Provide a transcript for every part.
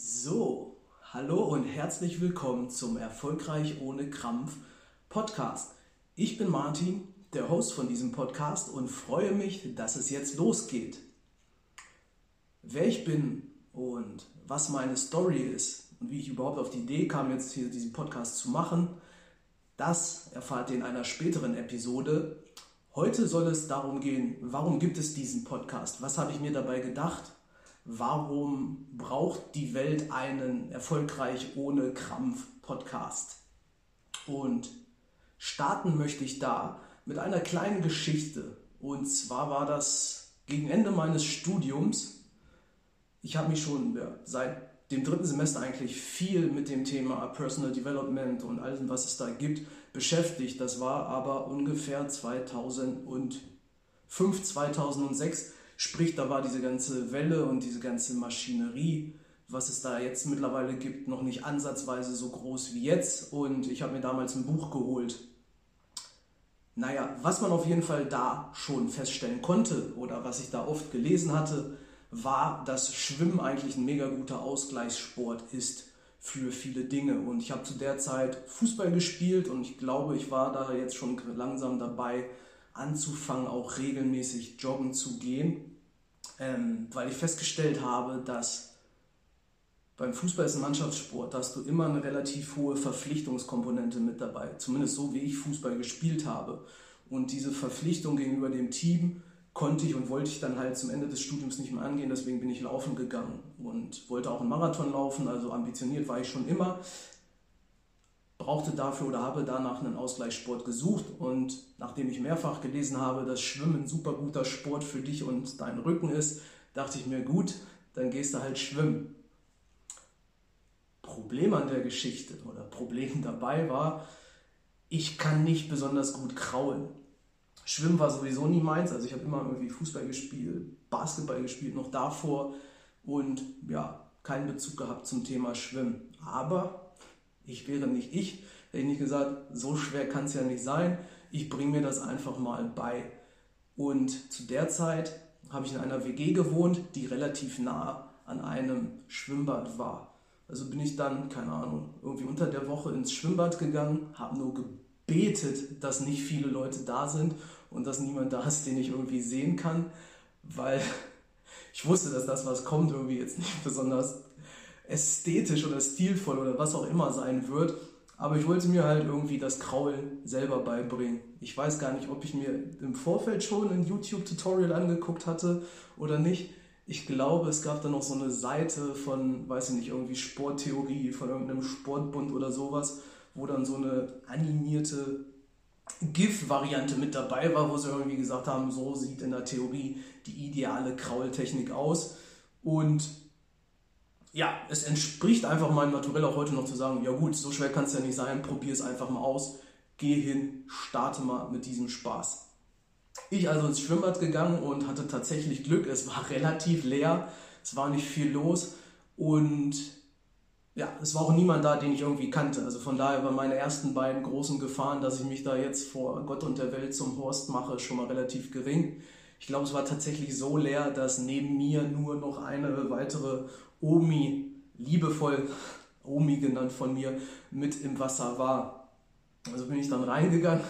So, hallo und herzlich willkommen zum Erfolgreich ohne Krampf Podcast. Ich bin Martin, der Host von diesem Podcast und freue mich, dass es jetzt losgeht. Wer ich bin und was meine Story ist und wie ich überhaupt auf die Idee kam, jetzt hier diesen Podcast zu machen, das erfahrt ihr in einer späteren Episode. Heute soll es darum gehen, warum gibt es diesen Podcast? Was habe ich mir dabei gedacht? Warum braucht die Welt einen erfolgreich ohne Krampf Podcast? Und starten möchte ich da mit einer kleinen Geschichte. Und zwar war das gegen Ende meines Studiums. Ich habe mich schon ja, seit dem dritten Semester eigentlich viel mit dem Thema Personal Development und allem, was es da gibt, beschäftigt. Das war aber ungefähr 2005, 2006 Sprich, da war diese ganze Welle und diese ganze Maschinerie, was es da jetzt mittlerweile gibt, noch nicht ansatzweise so groß wie jetzt. Und ich habe mir damals ein Buch geholt. Naja, was man auf jeden Fall da schon feststellen konnte oder was ich da oft gelesen hatte, war, dass Schwimmen eigentlich ein mega guter Ausgleichssport ist für viele Dinge. Und ich habe zu der Zeit Fußball gespielt und ich glaube, ich war da jetzt schon langsam dabei, anzufangen, auch regelmäßig joggen zu gehen, ähm, weil ich festgestellt habe, dass beim Fußball ist ein Mannschaftssport, da hast du immer eine relativ hohe Verpflichtungskomponente mit dabei, zumindest so wie ich Fußball gespielt habe. Und diese Verpflichtung gegenüber dem Team konnte ich und wollte ich dann halt zum Ende des Studiums nicht mehr angehen, deswegen bin ich laufen gegangen und wollte auch einen Marathon laufen, also ambitioniert war ich schon immer brauchte dafür oder habe danach einen Ausgleichssport gesucht und nachdem ich mehrfach gelesen habe, dass Schwimmen ein super guter Sport für dich und deinen Rücken ist, dachte ich mir, gut, dann gehst du halt schwimmen. Problem an der Geschichte oder Problem dabei war, ich kann nicht besonders gut kraulen. Schwimmen war sowieso nie meins, also ich habe immer irgendwie Fußball gespielt, Basketball gespielt, noch davor und ja, keinen Bezug gehabt zum Thema Schwimmen. Aber ich wäre nicht ich, hätte ich nicht gesagt, so schwer kann es ja nicht sein, ich bringe mir das einfach mal bei. Und zu der Zeit habe ich in einer WG gewohnt, die relativ nah an einem Schwimmbad war. Also bin ich dann, keine Ahnung, irgendwie unter der Woche ins Schwimmbad gegangen, habe nur gebetet, dass nicht viele Leute da sind und dass niemand da ist, den ich irgendwie sehen kann, weil ich wusste, dass das, was kommt, irgendwie jetzt nicht besonders ästhetisch oder stilvoll oder was auch immer sein wird. Aber ich wollte mir halt irgendwie das Kraulen selber beibringen. Ich weiß gar nicht, ob ich mir im Vorfeld schon ein YouTube-Tutorial angeguckt hatte oder nicht. Ich glaube, es gab da noch so eine Seite von, weiß ich nicht, irgendwie Sporttheorie, von irgendeinem Sportbund oder sowas, wo dann so eine animierte GIF-Variante mit dabei war, wo sie irgendwie gesagt haben, so sieht in der Theorie die ideale Kraultechnik aus. Und ja, es entspricht einfach meinem Naturell auch heute noch zu sagen, ja gut, so schwer kann es ja nicht sein, probier es einfach mal aus, geh hin, starte mal mit diesem Spaß. Ich also ins Schwimmbad gegangen und hatte tatsächlich Glück, es war relativ leer, es war nicht viel los und ja, es war auch niemand da, den ich irgendwie kannte. Also von daher waren meine ersten beiden großen Gefahren, dass ich mich da jetzt vor Gott und der Welt zum Horst mache, schon mal relativ gering. Ich glaube, es war tatsächlich so leer, dass neben mir nur noch eine weitere Omi, liebevoll Omi genannt von mir, mit im Wasser war. Also bin ich dann reingegangen,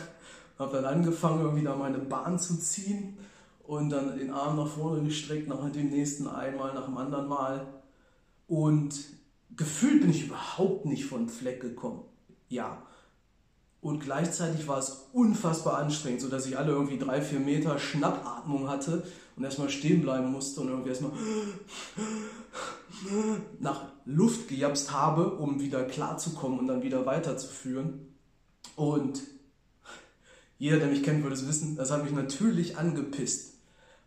habe dann angefangen, irgendwie da meine Bahn zu ziehen und dann den Arm nach vorne gestreckt, nach dem nächsten einmal, nach dem anderen Mal. Und gefühlt bin ich überhaupt nicht von Fleck gekommen. Ja. Und gleichzeitig war es unfassbar anstrengend, sodass ich alle irgendwie drei, vier Meter Schnappatmung hatte und erstmal stehen bleiben musste und irgendwie erstmal nach Luft gejapst habe, um wieder klarzukommen und dann wieder weiterzuführen. Und jeder, der mich kennt, würde es wissen, das hat mich natürlich angepisst.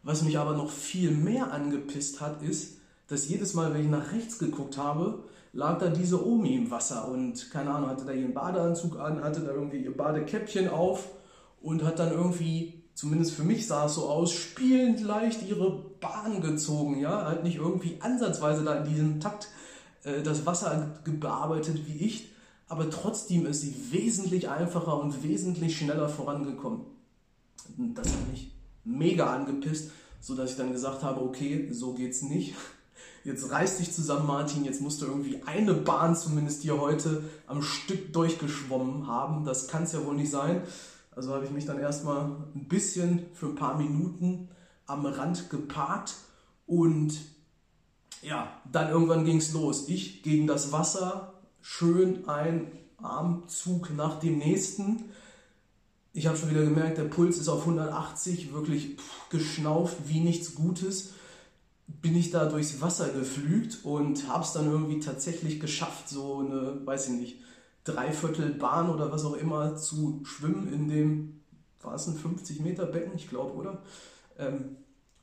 Was mich aber noch viel mehr angepisst hat, ist, dass jedes Mal, wenn ich nach rechts geguckt habe, lag da diese Omi im Wasser und keine Ahnung, hatte da ihren Badeanzug an, hatte da irgendwie ihr Badekäppchen auf und hat dann irgendwie zumindest für mich sah es so aus, spielend leicht ihre Bahn gezogen, ja, halt nicht irgendwie ansatzweise da in diesem Takt äh, das Wasser bearbeitet wie ich, aber trotzdem ist sie wesentlich einfacher und wesentlich schneller vorangekommen. Das hat mich mega angepisst, so dass ich dann gesagt habe, okay, so geht's nicht. jetzt reiß dich zusammen, Martin, jetzt musst du irgendwie eine Bahn zumindest hier heute am Stück durchgeschwommen haben. Das kann es ja wohl nicht sein. Also habe ich mich dann erstmal ein bisschen für ein paar Minuten am Rand geparkt und ja, dann irgendwann ging es los. Ich gegen das Wasser, schön ein Armzug nach dem nächsten. Ich habe schon wieder gemerkt, der Puls ist auf 180, wirklich geschnauft wie nichts Gutes. Bin ich da durchs Wasser geflügt und habe es dann irgendwie tatsächlich geschafft, so eine, weiß ich nicht, Dreiviertel Bahn oder was auch immer zu schwimmen in dem, war es ein 50 Meter Becken, ich glaube, oder? Ähm,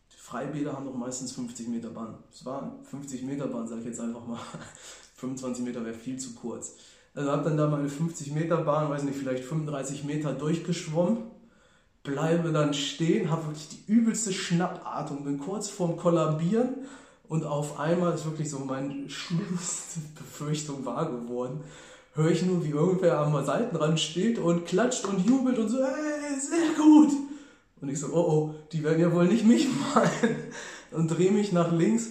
Freibäder haben doch meistens 50 Meter Bahn. Es war 50 Meter Bahn, sage ich jetzt einfach mal. 25 Meter wäre viel zu kurz. Also habe dann da meine 50 Meter Bahn, weiß nicht, vielleicht 35 Meter durchgeschwommen, bleibe dann stehen, habe wirklich die übelste Schnappatmung, bin kurz vorm Kollabieren und auf einmal ist wirklich so meine schlimmste Befürchtung wahr geworden. Höre ich nur, wie irgendwer am Seitenrand steht und klatscht und jubelt und so, hey, sehr gut. Und ich so, oh oh, die werden ja wohl nicht mich meinen. Und drehe mich nach links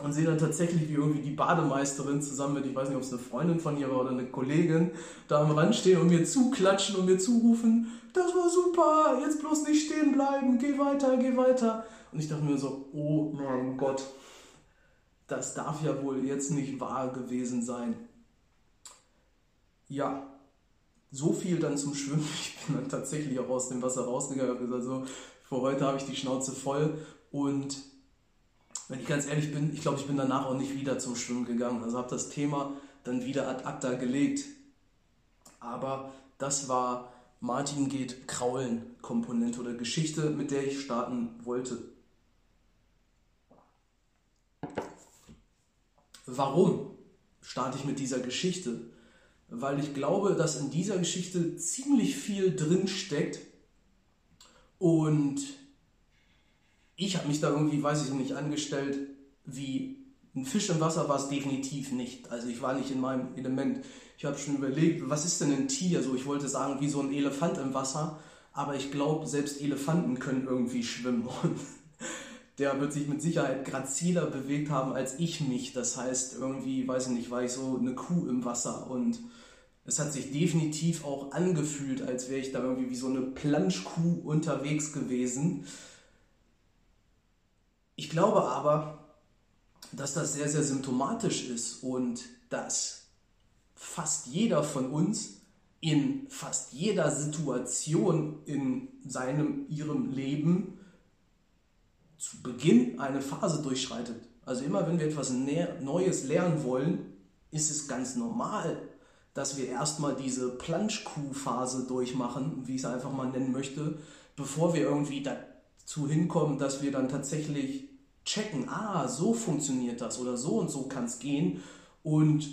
und sehe dann tatsächlich, wie irgendwie die Bademeisterin zusammen mit, ich weiß nicht, ob es eine Freundin von ihr war oder eine Kollegin, da am Rand stehen und mir zuklatschen und mir zurufen, das war super, jetzt bloß nicht stehen bleiben, geh weiter, geh weiter. Und ich dachte mir so, oh mein Gott, das darf ja wohl jetzt nicht wahr gewesen sein. Ja, so viel dann zum Schwimmen. Ich bin dann tatsächlich auch aus dem Wasser rausgegangen. Also für heute habe ich die Schnauze voll und wenn ich ganz ehrlich bin, ich glaube, ich bin danach auch nicht wieder zum Schwimmen gegangen. Also habe das Thema dann wieder ad acta gelegt. Aber das war Martin geht Kraulen Komponente oder Geschichte, mit der ich starten wollte. Warum starte ich mit dieser Geschichte? Weil ich glaube, dass in dieser Geschichte ziemlich viel drin steckt und ich habe mich da irgendwie, weiß ich nicht, angestellt wie ein Fisch im Wasser war es definitiv nicht. Also ich war nicht in meinem Element. Ich habe schon überlegt, was ist denn ein Tier? So, ich wollte sagen, wie so ein Elefant im Wasser, aber ich glaube, selbst Elefanten können irgendwie schwimmen. Und der wird sich mit Sicherheit graziler bewegt haben als ich mich. Das heißt, irgendwie, weiß ich nicht, war ich so eine Kuh im Wasser und es hat sich definitiv auch angefühlt, als wäre ich da irgendwie wie so eine Planschkuh unterwegs gewesen. Ich glaube aber, dass das sehr, sehr symptomatisch ist und dass fast jeder von uns in fast jeder Situation in seinem, ihrem Leben zu Beginn eine Phase durchschreitet. Also immer wenn wir etwas Neues lernen wollen, ist es ganz normal, dass wir erstmal diese Planschkuh-Phase durchmachen, wie ich es einfach mal nennen möchte, bevor wir irgendwie dazu hinkommen, dass wir dann tatsächlich checken, ah, so funktioniert das oder so und so kann es gehen. Und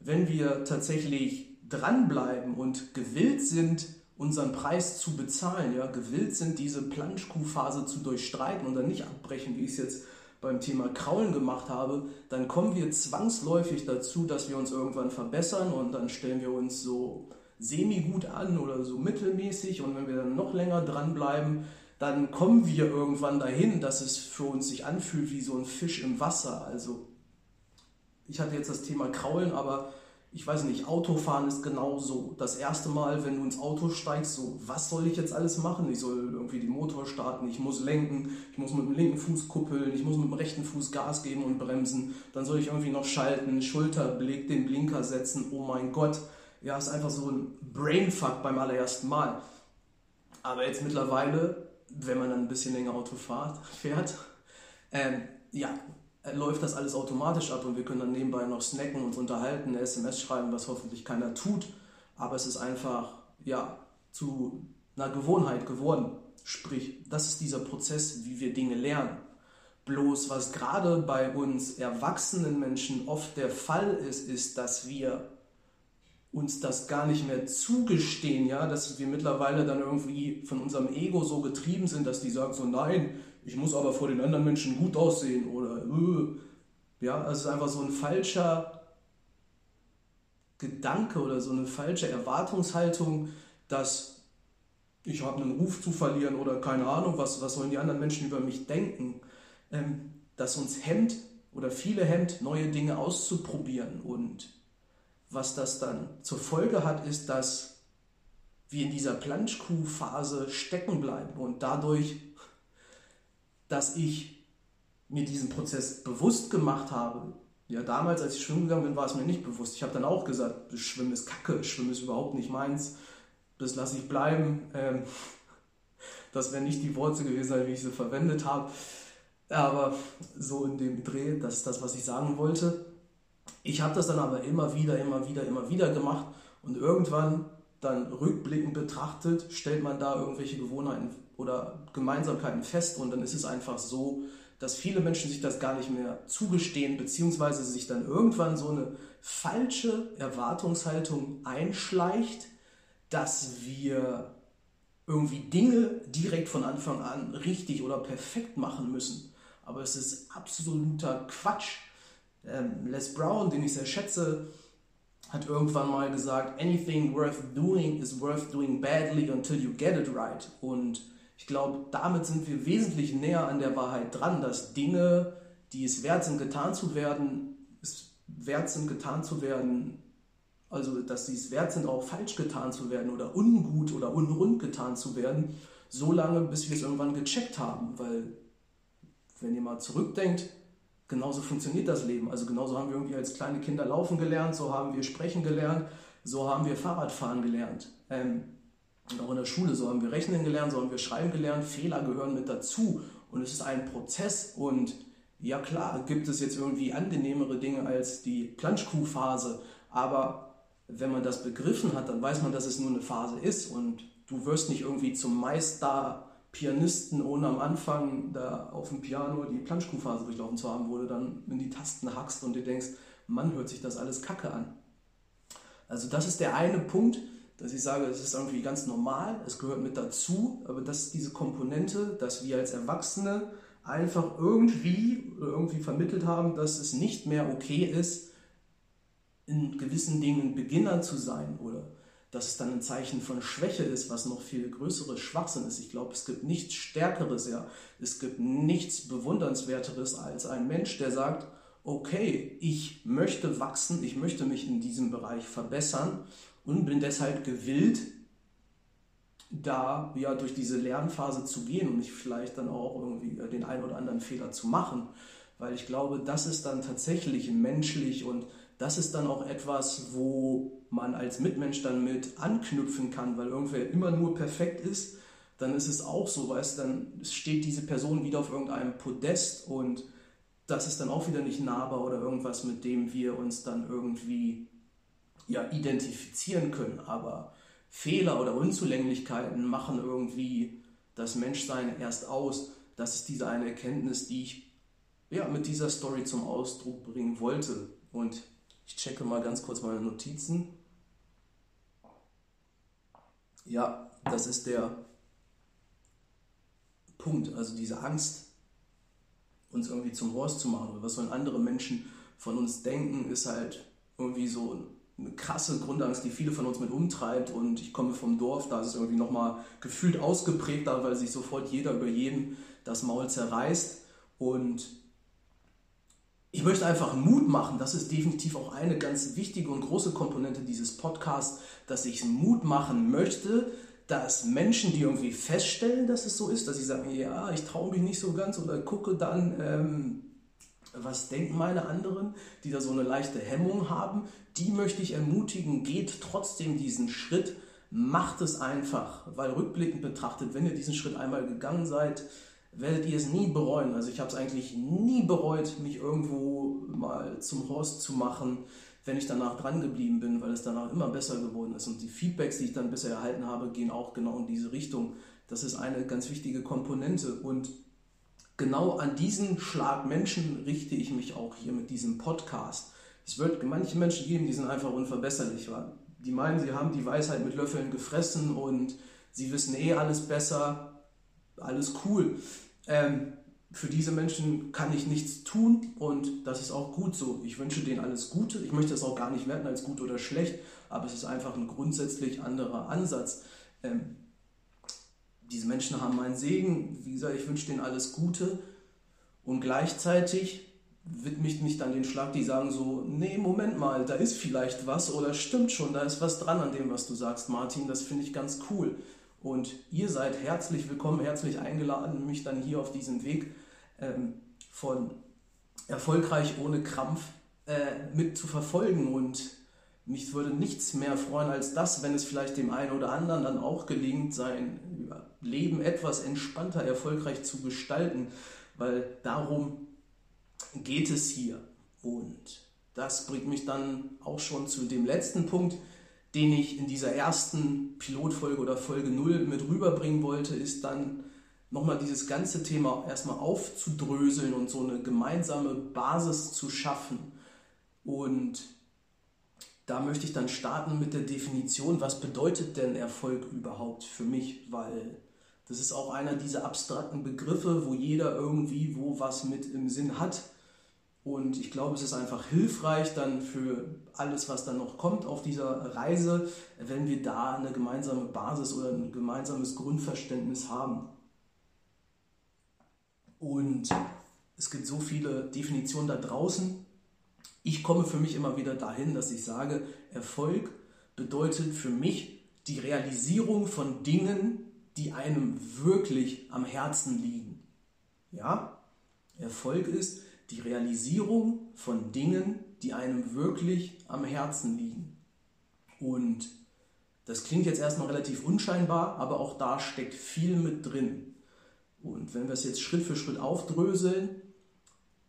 wenn wir tatsächlich dranbleiben und gewillt sind, unseren Preis zu bezahlen, ja, gewillt sind, diese Planschkuhphase zu durchstreiten und dann nicht abbrechen, wie ich es jetzt beim Thema Kraulen gemacht habe, dann kommen wir zwangsläufig dazu, dass wir uns irgendwann verbessern und dann stellen wir uns so semi-gut an oder so mittelmäßig und wenn wir dann noch länger dranbleiben, dann kommen wir irgendwann dahin, dass es für uns sich anfühlt wie so ein Fisch im Wasser. Also ich hatte jetzt das Thema Kraulen, aber ich weiß nicht, Autofahren ist genauso. Das erste Mal, wenn du ins Auto steigst, so, was soll ich jetzt alles machen? Ich soll irgendwie den Motor starten, ich muss lenken, ich muss mit dem linken Fuß kuppeln, ich muss mit dem rechten Fuß Gas geben und bremsen. Dann soll ich irgendwie noch schalten, Schulterblick, den Blinker setzen. Oh mein Gott. Ja, ist einfach so ein Brainfuck beim allerersten Mal. Aber jetzt mittlerweile wenn man dann ein bisschen länger Auto fährt, ähm, ja, läuft das alles automatisch ab und wir können dann nebenbei noch snacken, uns unterhalten, eine SMS schreiben, was hoffentlich keiner tut. Aber es ist einfach, ja, zu einer Gewohnheit geworden. Sprich, das ist dieser Prozess, wie wir Dinge lernen. Bloß was gerade bei uns erwachsenen Menschen oft der Fall ist, ist, dass wir uns das gar nicht mehr zugestehen, ja, dass wir mittlerweile dann irgendwie von unserem Ego so getrieben sind, dass die sagen so, nein, ich muss aber vor den anderen Menschen gut aussehen oder äh. ja, es ist einfach so ein falscher Gedanke oder so eine falsche Erwartungshaltung, dass ich habe einen Ruf zu verlieren oder keine Ahnung, was, was sollen die anderen Menschen über mich denken, ähm, das uns hemmt oder viele hemmt, neue Dinge auszuprobieren. Und was das dann zur Folge hat, ist, dass wir in dieser Planschkuh-Phase stecken bleiben und dadurch, dass ich mir diesen Prozess bewusst gemacht habe, ja, damals, als ich schwimmen gegangen bin, war es mir nicht bewusst. Ich habe dann auch gesagt, Schwimmen ist Kacke, Schwimmen ist überhaupt nicht meins, das lasse ich bleiben. Ähm, das wären nicht die Worte gewesen, wie ich sie verwendet habe. Aber so in dem Dreh, das ist das, was ich sagen wollte. Ich habe das dann aber immer wieder, immer wieder, immer wieder gemacht und irgendwann dann rückblickend betrachtet, stellt man da irgendwelche Gewohnheiten oder Gemeinsamkeiten fest und dann ist es einfach so, dass viele Menschen sich das gar nicht mehr zugestehen, beziehungsweise sich dann irgendwann so eine falsche Erwartungshaltung einschleicht, dass wir irgendwie Dinge direkt von Anfang an richtig oder perfekt machen müssen. Aber es ist absoluter Quatsch. Ähm, Les Brown, den ich sehr schätze, hat irgendwann mal gesagt, anything worth doing is worth doing badly until you get it right. Und ich glaube, damit sind wir wesentlich näher an der Wahrheit dran, dass Dinge, die es wert sind, getan zu werden, es wert sind, getan zu werden, also dass sie es wert sind, auch falsch getan zu werden oder ungut oder unrund getan zu werden, so lange, bis wir es irgendwann gecheckt haben. Weil, wenn ihr mal zurückdenkt, genauso funktioniert das Leben. Also genauso haben wir irgendwie als kleine Kinder laufen gelernt, so haben wir sprechen gelernt, so haben wir Fahrradfahren gelernt. Ähm, und auch in der Schule, so haben wir rechnen gelernt, so haben wir schreiben gelernt, Fehler gehören mit dazu. Und es ist ein Prozess und ja klar, gibt es jetzt irgendwie angenehmere Dinge als die Planschkuhphase, aber wenn man das begriffen hat, dann weiß man, dass es nur eine Phase ist und du wirst nicht irgendwie zum Meister Pianisten, ohne am Anfang da auf dem Piano die Planschkuhphase durchlaufen zu haben, wo du dann in die Tasten hackst und dir denkst, Mann, hört sich das alles kacke an. Also das ist der eine Punkt, dass ich sage, es ist irgendwie ganz normal, es gehört mit dazu, aber das ist diese Komponente, dass wir als Erwachsene einfach irgendwie irgendwie vermittelt haben, dass es nicht mehr okay ist, in gewissen Dingen Beginner zu sein oder dass es dann ein Zeichen von Schwäche ist, was noch viel größeres Schwachsinn ist. Ich glaube, es gibt nichts Stärkeres, ja. Es gibt nichts Bewundernswerteres als ein Mensch, der sagt, okay, ich möchte wachsen, ich möchte mich in diesem Bereich verbessern und bin deshalb gewillt, da ja durch diese Lernphase zu gehen und nicht vielleicht dann auch irgendwie den einen oder anderen Fehler zu machen, weil ich glaube, das ist dann tatsächlich menschlich und das ist dann auch etwas, wo man als Mitmensch dann mit anknüpfen kann, weil irgendwer immer nur perfekt ist, dann ist es auch so, weißt dann steht diese Person wieder auf irgendeinem Podest und das ist dann auch wieder nicht nahbar oder irgendwas, mit dem wir uns dann irgendwie ja, identifizieren können, aber Fehler oder Unzulänglichkeiten machen irgendwie das Menschsein erst aus. Das ist diese eine Erkenntnis, die ich ja, mit dieser Story zum Ausdruck bringen wollte. Und ich checke mal ganz kurz meine Notizen. Ja, das ist der Punkt, also diese Angst, uns irgendwie zum Horst zu machen. Was sollen andere Menschen von uns denken, ist halt irgendwie so eine krasse Grundangst, die viele von uns mit umtreibt. Und ich komme vom Dorf, da ist es irgendwie nochmal gefühlt ausgeprägter, weil sich sofort jeder über jeden das Maul zerreißt. Und ich möchte einfach Mut machen. Das ist definitiv auch eine ganz wichtige und große Komponente dieses Podcasts, dass ich Mut machen möchte, dass Menschen, die irgendwie feststellen, dass es so ist, dass sie sagen, ja, ich traue mich nicht so ganz oder gucke dann, ähm, was denken meine anderen, die da so eine leichte Hemmung haben, die möchte ich ermutigen, geht trotzdem diesen Schritt, macht es einfach, weil rückblickend betrachtet, wenn ihr diesen Schritt einmal gegangen seid, werdet ihr es nie bereuen. Also ich habe es eigentlich nie bereut, mich irgendwo mal zum Horst zu machen, wenn ich danach dran geblieben bin, weil es danach immer besser geworden ist. Und die Feedbacks, die ich dann bisher erhalten habe, gehen auch genau in diese Richtung. Das ist eine ganz wichtige Komponente. Und genau an diesen Schlag Menschen richte ich mich auch hier mit diesem Podcast. Es wird manche Menschen geben, die sind einfach unverbesserlich. Die meinen, sie haben die Weisheit mit Löffeln gefressen und sie wissen eh alles besser. Alles cool. Ähm, für diese Menschen kann ich nichts tun und das ist auch gut so. Ich wünsche denen alles Gute. Ich möchte das auch gar nicht werten als gut oder schlecht, aber es ist einfach ein grundsätzlich anderer Ansatz. Ähm, diese Menschen haben meinen Segen. Wie gesagt, ich wünsche denen alles Gute und gleichzeitig widme ich mich dann den Schlag, die sagen so, nee, Moment mal, da ist vielleicht was oder stimmt schon, da ist was dran an dem, was du sagst, Martin, das finde ich ganz cool. Und ihr seid herzlich willkommen, herzlich eingeladen, mich dann hier auf diesem Weg ähm, von erfolgreich ohne Krampf äh, mit zu verfolgen. Und mich würde nichts mehr freuen als das, wenn es vielleicht dem einen oder anderen dann auch gelingt, sein Leben etwas entspannter, erfolgreich zu gestalten, weil darum geht es hier. Und das bringt mich dann auch schon zu dem letzten Punkt, den ich in dieser ersten Pilotfolge oder Folge 0 mit rüberbringen wollte, ist dann nochmal dieses ganze Thema erstmal aufzudröseln und so eine gemeinsame Basis zu schaffen. Und da möchte ich dann starten mit der Definition, was bedeutet denn Erfolg überhaupt für mich, weil das ist auch einer dieser abstrakten Begriffe, wo jeder irgendwie wo was mit im Sinn hat. Und ich glaube, es ist einfach hilfreich dann für alles, was dann noch kommt auf dieser Reise, wenn wir da eine gemeinsame Basis oder ein gemeinsames Grundverständnis haben. Und es gibt so viele Definitionen da draußen. Ich komme für mich immer wieder dahin, dass ich sage, Erfolg bedeutet für mich die Realisierung von Dingen, die einem wirklich am Herzen liegen. Ja, Erfolg ist, die Realisierung von Dingen, die einem wirklich am Herzen liegen. Und das klingt jetzt erstmal relativ unscheinbar, aber auch da steckt viel mit drin. Und wenn wir es jetzt Schritt für Schritt aufdröseln,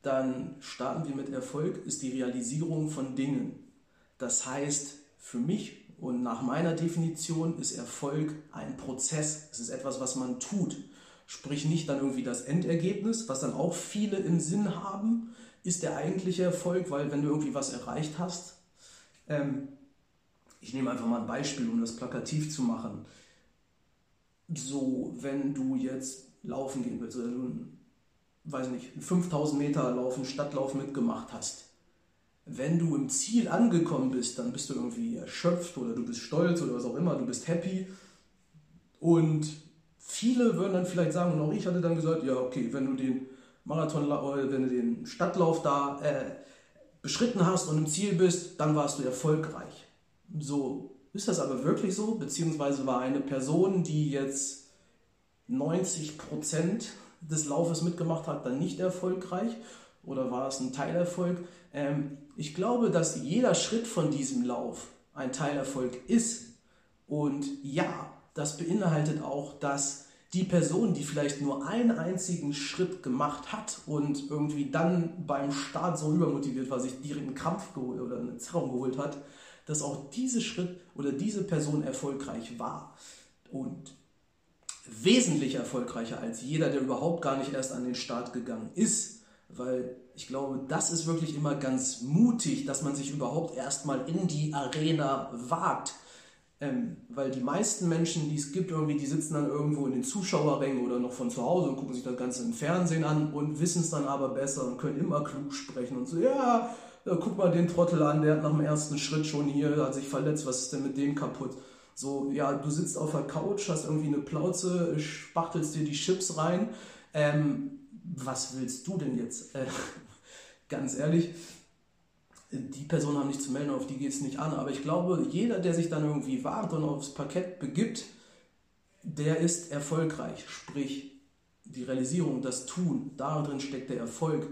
dann starten wir mit Erfolg, ist die Realisierung von Dingen. Das heißt, für mich und nach meiner Definition ist Erfolg ein Prozess. Es ist etwas, was man tut. Sprich nicht dann irgendwie das Endergebnis, was dann auch viele im Sinn haben, ist der eigentliche Erfolg, weil wenn du irgendwie was erreicht hast, ähm, ich nehme einfach mal ein Beispiel, um das plakativ zu machen. So, wenn du jetzt laufen gehen willst oder du, weiß nicht, 5000 Meter Lauf, einen Stadtlauf mitgemacht hast, wenn du im Ziel angekommen bist, dann bist du irgendwie erschöpft oder du bist stolz oder was auch immer, du bist happy. Und Viele würden dann vielleicht sagen, und auch ich hatte dann gesagt, ja, okay, wenn du den Marathon, oder wenn du den Stadtlauf da äh, beschritten hast und im Ziel bist, dann warst du erfolgreich. So ist das aber wirklich so, beziehungsweise war eine Person, die jetzt 90 Prozent des Laufes mitgemacht hat, dann nicht erfolgreich oder war es ein Teilerfolg? Ähm, ich glaube, dass jeder Schritt von diesem Lauf ein Teilerfolg ist. Und ja, das beinhaltet auch, dass die Person, die vielleicht nur einen einzigen Schritt gemacht hat und irgendwie dann beim Start so übermotiviert war, sich direkt einen Krampf geholt oder eine Zerrung geholt hat, dass auch diese Schritt oder diese Person erfolgreich war. Und wesentlich erfolgreicher als jeder, der überhaupt gar nicht erst an den Start gegangen ist. Weil ich glaube, das ist wirklich immer ganz mutig, dass man sich überhaupt erstmal in die Arena wagt ähm, weil die meisten Menschen, die es gibt, irgendwie, die sitzen dann irgendwo in den Zuschauerrängen oder noch von zu Hause und gucken sich das Ganze im Fernsehen an und wissen es dann aber besser und können immer klug sprechen und so, ja, guck mal den Trottel an, der hat nach dem ersten Schritt schon hier, hat sich verletzt, was ist denn mit dem kaputt? So, ja, du sitzt auf der Couch, hast irgendwie eine Plauze, spachtelst dir die Chips rein. Ähm, was willst du denn jetzt? Äh, ganz ehrlich, die Personen haben nichts zu melden, auf die geht es nicht an. Aber ich glaube, jeder, der sich dann irgendwie wagt und aufs Parkett begibt, der ist erfolgreich. Sprich, die Realisierung, das Tun, darin steckt der Erfolg.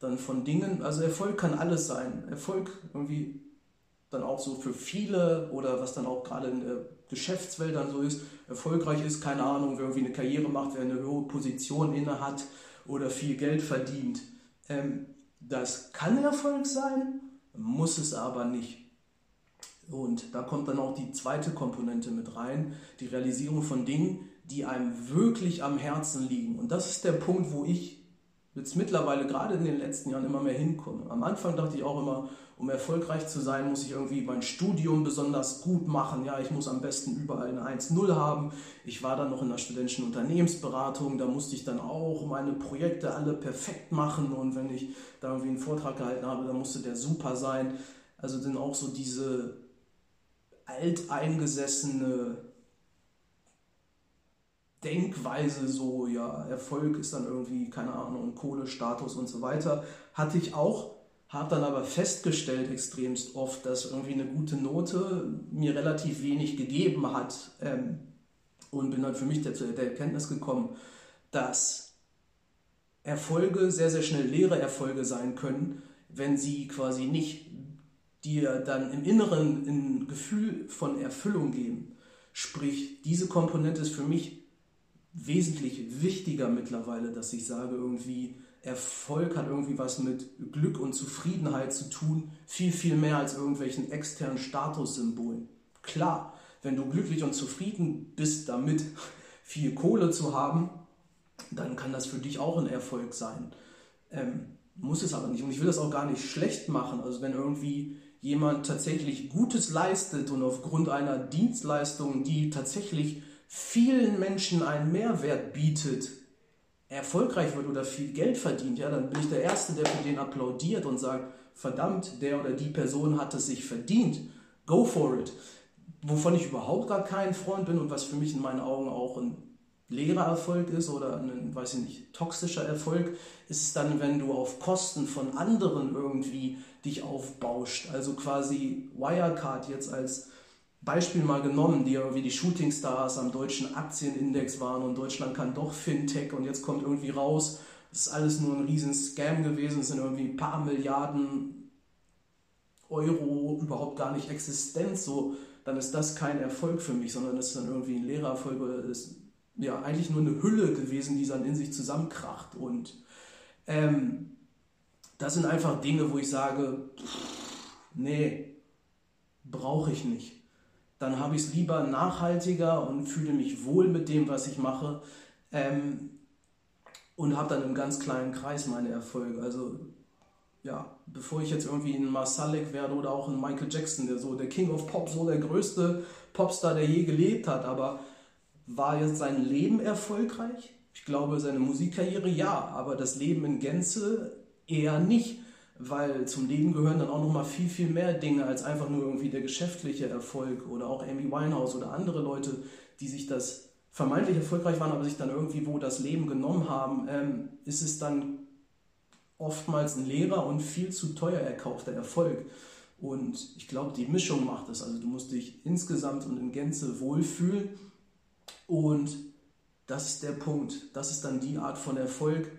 Dann von Dingen, also Erfolg kann alles sein. Erfolg irgendwie dann auch so für viele oder was dann auch gerade in der Geschäftswelt dann so ist, erfolgreich ist, keine Ahnung, wer irgendwie eine Karriere macht, wer eine hohe Position inne hat oder viel Geld verdient. Ähm, das kann Erfolg sein, muss es aber nicht. Und da kommt dann auch die zweite Komponente mit rein, die Realisierung von Dingen, die einem wirklich am Herzen liegen. Und das ist der Punkt, wo ich jetzt mittlerweile gerade in den letzten Jahren immer mehr hinkomme. Am Anfang dachte ich auch immer, um erfolgreich zu sein, muss ich irgendwie mein Studium besonders gut machen. Ja, ich muss am besten überall eine 1-0 haben. Ich war dann noch in der studentischen Unternehmensberatung, da musste ich dann auch meine Projekte alle perfekt machen und wenn ich da irgendwie einen Vortrag gehalten habe, dann musste der super sein. Also dann auch so diese alteingesessene Denkweise so, ja, Erfolg ist dann irgendwie, keine Ahnung, Kohle, Status und so weiter, hatte ich auch, habe dann aber festgestellt extremst oft, dass irgendwie eine gute Note mir relativ wenig gegeben hat ähm, und bin dann für mich der, der Erkenntnis gekommen, dass Erfolge sehr, sehr schnell leere Erfolge sein können, wenn sie quasi nicht dir dann im Inneren ein Gefühl von Erfüllung geben. Sprich, diese Komponente ist für mich wesentlich wichtiger mittlerweile, dass ich sage, irgendwie Erfolg hat irgendwie was mit Glück und Zufriedenheit zu tun, viel, viel mehr als irgendwelchen externen Statussymbolen. Klar, wenn du glücklich und zufrieden bist damit, viel Kohle zu haben, dann kann das für dich auch ein Erfolg sein. Ähm, muss es aber nicht. Und ich will das auch gar nicht schlecht machen. Also wenn irgendwie jemand tatsächlich Gutes leistet und aufgrund einer Dienstleistung, die tatsächlich vielen Menschen einen Mehrwert bietet, erfolgreich wird oder viel Geld verdient, ja, dann bin ich der Erste, der für den applaudiert und sagt, verdammt, der oder die Person hat es sich verdient, go for it. Wovon ich überhaupt gar kein Freund bin und was für mich in meinen Augen auch ein leerer Erfolg ist oder ein, weiß ich nicht, toxischer Erfolg, ist dann, wenn du auf Kosten von anderen irgendwie dich aufbauscht. Also quasi Wirecard jetzt als Beispiel mal genommen, die irgendwie die Shootingstars am deutschen Aktienindex waren und Deutschland kann doch Fintech und jetzt kommt irgendwie raus, es ist alles nur ein riesen Scam gewesen, es sind irgendwie ein paar Milliarden Euro überhaupt gar nicht existent, so, dann ist das kein Erfolg für mich, sondern das ist dann irgendwie ein leerer Erfolg oder ist ja eigentlich nur eine Hülle gewesen, die dann in sich zusammenkracht und ähm, das sind einfach Dinge, wo ich sage, nee, brauche ich nicht dann habe ich es lieber nachhaltiger und fühle mich wohl mit dem, was ich mache ähm, und habe dann im ganz kleinen Kreis meine Erfolge. Also ja, bevor ich jetzt irgendwie ein Masalek werde oder auch ein Michael Jackson, der so der King of Pop, so der größte Popstar, der je gelebt hat, aber war jetzt sein Leben erfolgreich? Ich glaube, seine Musikkarriere ja, aber das Leben in Gänze eher nicht weil zum Leben gehören dann auch noch mal viel, viel mehr Dinge als einfach nur irgendwie der geschäftliche Erfolg oder auch Amy Winehouse oder andere Leute, die sich das vermeintlich erfolgreich waren, aber sich dann irgendwie wo das Leben genommen haben, ähm, ist es dann oftmals ein leerer und viel zu teuer erkaufter Erfolg. Und ich glaube, die Mischung macht es. Also du musst dich insgesamt und in Gänze wohlfühlen. Und das ist der Punkt. Das ist dann die Art von Erfolg,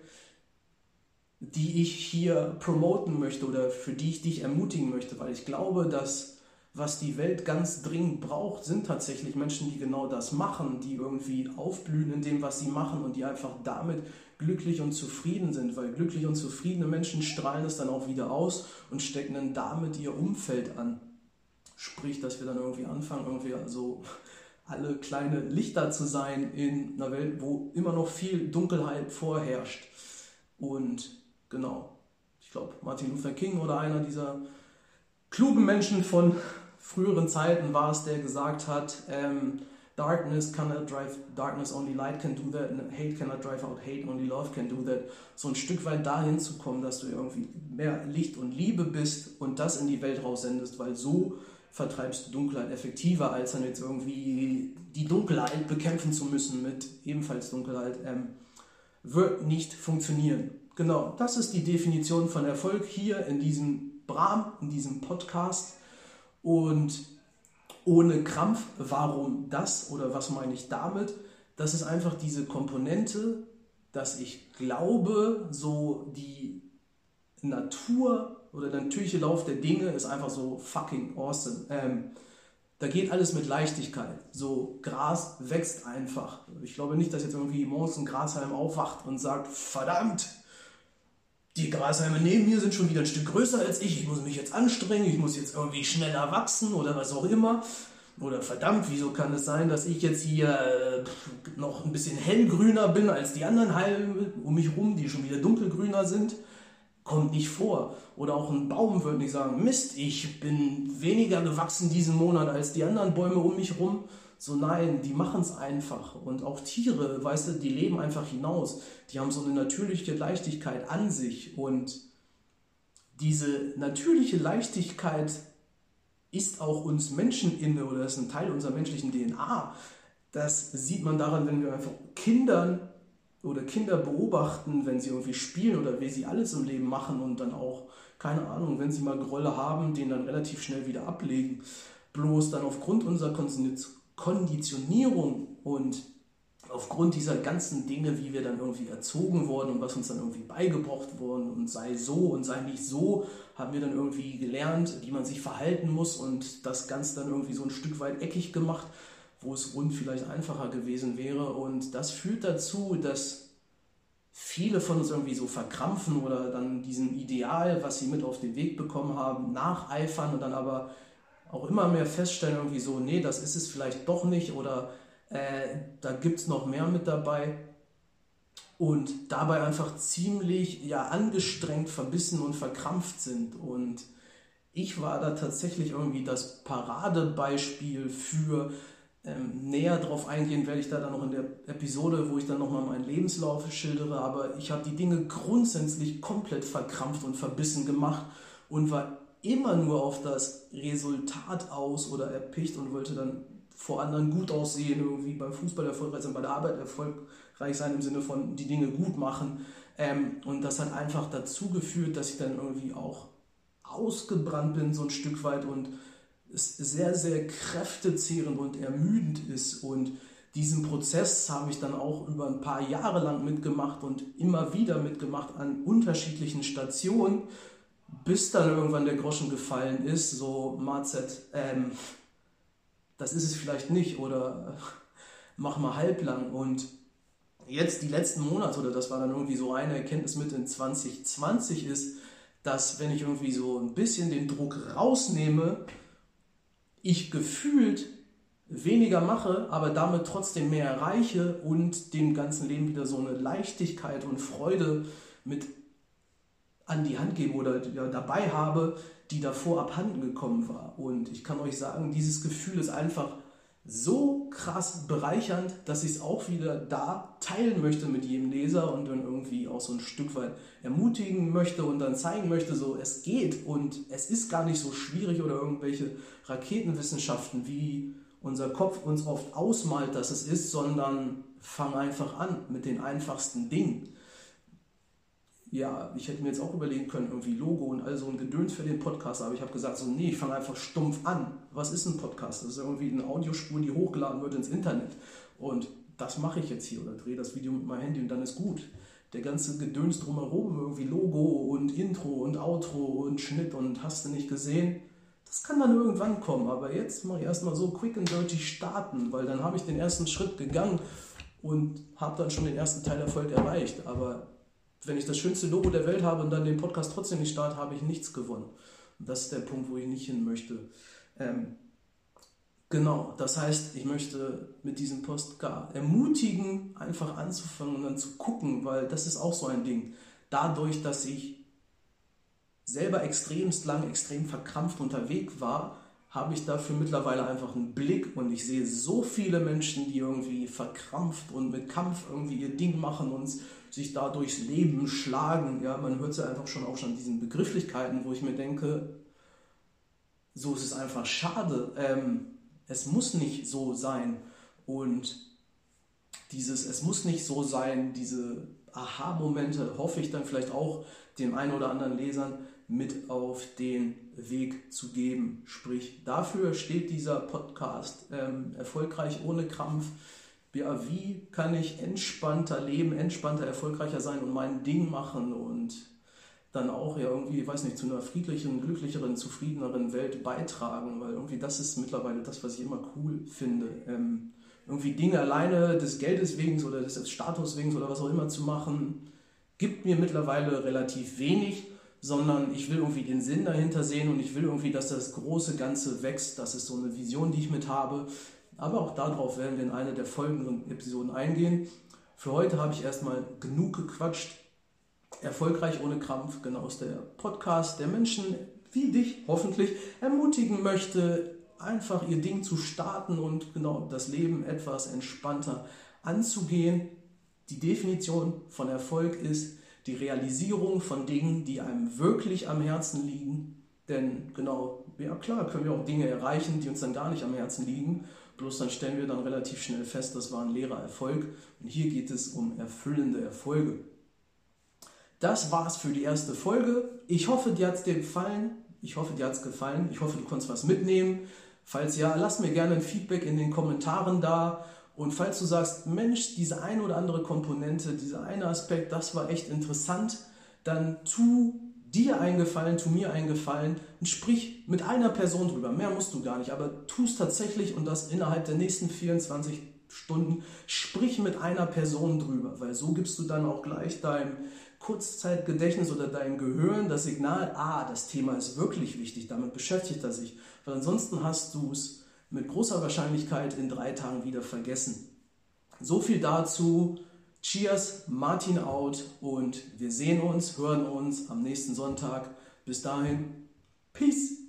die ich hier promoten möchte oder für die ich dich ermutigen möchte, weil ich glaube, dass was die Welt ganz dringend braucht, sind tatsächlich Menschen, die genau das machen, die irgendwie aufblühen in dem, was sie machen und die einfach damit glücklich und zufrieden sind, weil glücklich und zufriedene Menschen strahlen es dann auch wieder aus und stecken dann damit ihr Umfeld an. Sprich, dass wir dann irgendwie anfangen, irgendwie also alle kleine Lichter zu sein in einer Welt, wo immer noch viel Dunkelheit vorherrscht. Und Genau. Ich glaube, Martin Luther King oder einer dieser klugen Menschen von früheren Zeiten war es, der gesagt hat, ähm, Darkness cannot drive darkness, only light can do that, and hate cannot drive out hate, only love can do that. So ein Stück weit dahin zu kommen, dass du irgendwie mehr Licht und Liebe bist und das in die Welt raussendest, weil so vertreibst du Dunkelheit effektiver, als dann jetzt irgendwie die Dunkelheit bekämpfen zu müssen mit ebenfalls Dunkelheit, ähm, wird nicht funktionieren. Genau, das ist die Definition von Erfolg hier in diesem Bram, in diesem Podcast. Und ohne Krampf, warum das oder was meine ich damit? Das ist einfach diese Komponente, dass ich glaube, so die Natur oder der natürliche Lauf der Dinge ist einfach so fucking awesome. Ähm, da geht alles mit Leichtigkeit. So, Gras wächst einfach. Ich glaube nicht, dass jetzt irgendwie morgens ein Grashalm aufwacht und sagt, verdammt, die Grashalme neben mir sind schon wieder ein Stück größer als ich, ich muss mich jetzt anstrengen, ich muss jetzt irgendwie schneller wachsen oder was auch immer. Oder verdammt, wieso kann es sein, dass ich jetzt hier äh, noch ein bisschen hellgrüner bin als die anderen Halme um mich rum, die schon wieder dunkelgrüner sind? Kommt nicht vor. Oder auch ein Baum würde nicht sagen, Mist, ich bin weniger gewachsen diesen Monat als die anderen Bäume um mich rum. So nein, die machen es einfach. Und auch Tiere, weißt du, die leben einfach hinaus. Die haben so eine natürliche Leichtigkeit an sich. Und diese natürliche Leichtigkeit ist auch uns Menschen inne oder ist ein Teil unserer menschlichen DNA. Das sieht man daran, wenn wir einfach Kindern oder Kinder beobachten, wenn sie irgendwie spielen oder wie sie alles im Leben machen und dann auch, keine Ahnung, wenn sie mal Grolle haben, den dann relativ schnell wieder ablegen. Bloß dann aufgrund unserer Konditionierung und aufgrund dieser ganzen Dinge, wie wir dann irgendwie erzogen wurden und was uns dann irgendwie beigebracht worden und sei so und sei nicht so, haben wir dann irgendwie gelernt, wie man sich verhalten muss und das Ganze dann irgendwie so ein Stück weit eckig gemacht, wo es rund vielleicht einfacher gewesen wäre. Und das führt dazu, dass viele von uns irgendwie so verkrampfen oder dann diesem Ideal, was sie mit auf den Weg bekommen haben, nacheifern und dann aber auch immer mehr feststellen, irgendwie so, nee, das ist es vielleicht doch nicht oder äh, da gibt es noch mehr mit dabei. Und dabei einfach ziemlich ja, angestrengt, verbissen und verkrampft sind. Und ich war da tatsächlich irgendwie das Paradebeispiel für, ähm, näher drauf eingehen werde ich da dann noch in der Episode, wo ich dann nochmal meinen Lebenslauf schildere, aber ich habe die Dinge grundsätzlich komplett verkrampft und verbissen gemacht und war immer nur auf das Resultat aus oder erpicht und wollte dann vor anderen gut aussehen, irgendwie beim Fußball erfolgreich sein, bei der Arbeit erfolgreich sein im Sinne von die Dinge gut machen. Ähm, und das hat einfach dazu geführt, dass ich dann irgendwie auch ausgebrannt bin, so ein Stück weit und es sehr, sehr kräftezehrend und ermüdend ist. Und diesen Prozess habe ich dann auch über ein paar Jahre lang mitgemacht und immer wieder mitgemacht an unterschiedlichen Stationen, bis dann irgendwann der Groschen gefallen ist, so Marzet, ähm, das ist es vielleicht nicht oder mach mal halblang. Und jetzt die letzten Monate, oder das war dann irgendwie so eine Erkenntnis mit in 2020 ist, dass wenn ich irgendwie so ein bisschen den Druck rausnehme, ich gefühlt weniger mache, aber damit trotzdem mehr erreiche und dem ganzen Leben wieder so eine Leichtigkeit und Freude mit an die Hand gebe oder ja, dabei habe, die davor abhanden gekommen war. Und ich kann euch sagen, dieses Gefühl ist einfach so krass bereichernd, dass ich es auch wieder da teilen möchte mit jedem Leser und dann irgendwie auch so ein Stück weit ermutigen möchte und dann zeigen möchte, so es geht und es ist gar nicht so schwierig oder irgendwelche Raketenwissenschaften, wie unser Kopf uns oft ausmalt, dass es ist, sondern fang einfach an mit den einfachsten Dingen ja, ich hätte mir jetzt auch überlegen können, irgendwie Logo und all so ein Gedöns für den Podcast, aber ich habe gesagt, so, nee, ich fange einfach stumpf an. Was ist ein Podcast? Das ist irgendwie eine Audiospur, die hochgeladen wird ins Internet. Und das mache ich jetzt hier oder drehe das Video mit meinem Handy und dann ist gut. Der ganze Gedöns drumherum, irgendwie Logo und Intro und Outro und Schnitt und hast du nicht gesehen, das kann dann irgendwann kommen. Aber jetzt mache ich erstmal so quick and dirty starten, weil dann habe ich den ersten Schritt gegangen und habe dann schon den ersten Teil Erfolg erreicht. Aber wenn ich das schönste Logo der Welt habe und dann den Podcast trotzdem nicht starte, habe ich nichts gewonnen. Und das ist der Punkt, wo ich nicht hin möchte. Ähm, genau, das heißt, ich möchte mit diesem Podcast ermutigen, einfach anzufangen und dann zu gucken, weil das ist auch so ein Ding. Dadurch, dass ich selber extremst lang, extrem verkrampft unterwegs war, habe ich dafür mittlerweile einfach einen Blick und ich sehe so viele Menschen, die irgendwie verkrampft und mit Kampf irgendwie ihr Ding machen und sich da durchs Leben schlagen. Ja, man hört es ja einfach schon auch schon diesen Begrifflichkeiten, wo ich mir denke, so ist es einfach schade. Ähm, es muss nicht so sein. Und dieses, es muss nicht so sein, diese Aha-Momente hoffe ich dann vielleicht auch dem einen oder anderen Lesern mit auf den Weg zu geben. Sprich, dafür steht dieser Podcast ähm, erfolgreich ohne Krampf wie kann ich entspannter leben, entspannter, erfolgreicher sein und mein Ding machen und dann auch ja irgendwie, weiß nicht, zu einer friedlichen, glücklicheren, zufriedeneren Welt beitragen, weil irgendwie das ist mittlerweile das, was ich immer cool finde. Ähm, irgendwie Dinge alleine des Geldes wegen oder des Status wegen oder was auch immer zu machen, gibt mir mittlerweile relativ wenig, sondern ich will irgendwie den Sinn dahinter sehen und ich will irgendwie, dass das große Ganze wächst. Das ist so eine Vision, die ich mit habe. Aber auch darauf werden wir in einer der folgenden Episoden eingehen. Für heute habe ich erstmal genug gequatscht. Erfolgreich ohne Krampf, genau aus der Podcast, der Menschen wie dich hoffentlich ermutigen möchte, einfach ihr Ding zu starten und genau das Leben etwas entspannter anzugehen. Die Definition von Erfolg ist die Realisierung von Dingen, die einem wirklich am Herzen liegen. Denn genau ja klar, können wir auch Dinge erreichen, die uns dann gar nicht am Herzen liegen. Bloß dann stellen wir dann relativ schnell fest, das war ein leerer Erfolg. Und hier geht es um erfüllende Erfolge. Das war's für die erste Folge. Ich hoffe, dir hat es dir gefallen. Ich hoffe, dir hat es gefallen. Ich hoffe, du konntest was mitnehmen. Falls ja, lass mir gerne ein Feedback in den Kommentaren da. Und falls du sagst, Mensch, diese eine oder andere Komponente, dieser eine Aspekt, das war echt interessant, dann tu dir eingefallen, tu mir eingefallen und sprich mit einer Person drüber. Mehr musst du gar nicht, aber tu es tatsächlich und das innerhalb der nächsten 24 Stunden. Sprich mit einer Person drüber, weil so gibst du dann auch gleich deinem Kurzzeitgedächtnis oder deinem Gehirn das Signal, ah, das Thema ist wirklich wichtig, damit beschäftigt er sich. Weil ansonsten hast du es mit großer Wahrscheinlichkeit in drei Tagen wieder vergessen. So viel dazu. Cheers, Martin out und wir sehen uns, hören uns am nächsten Sonntag. Bis dahin, Peace.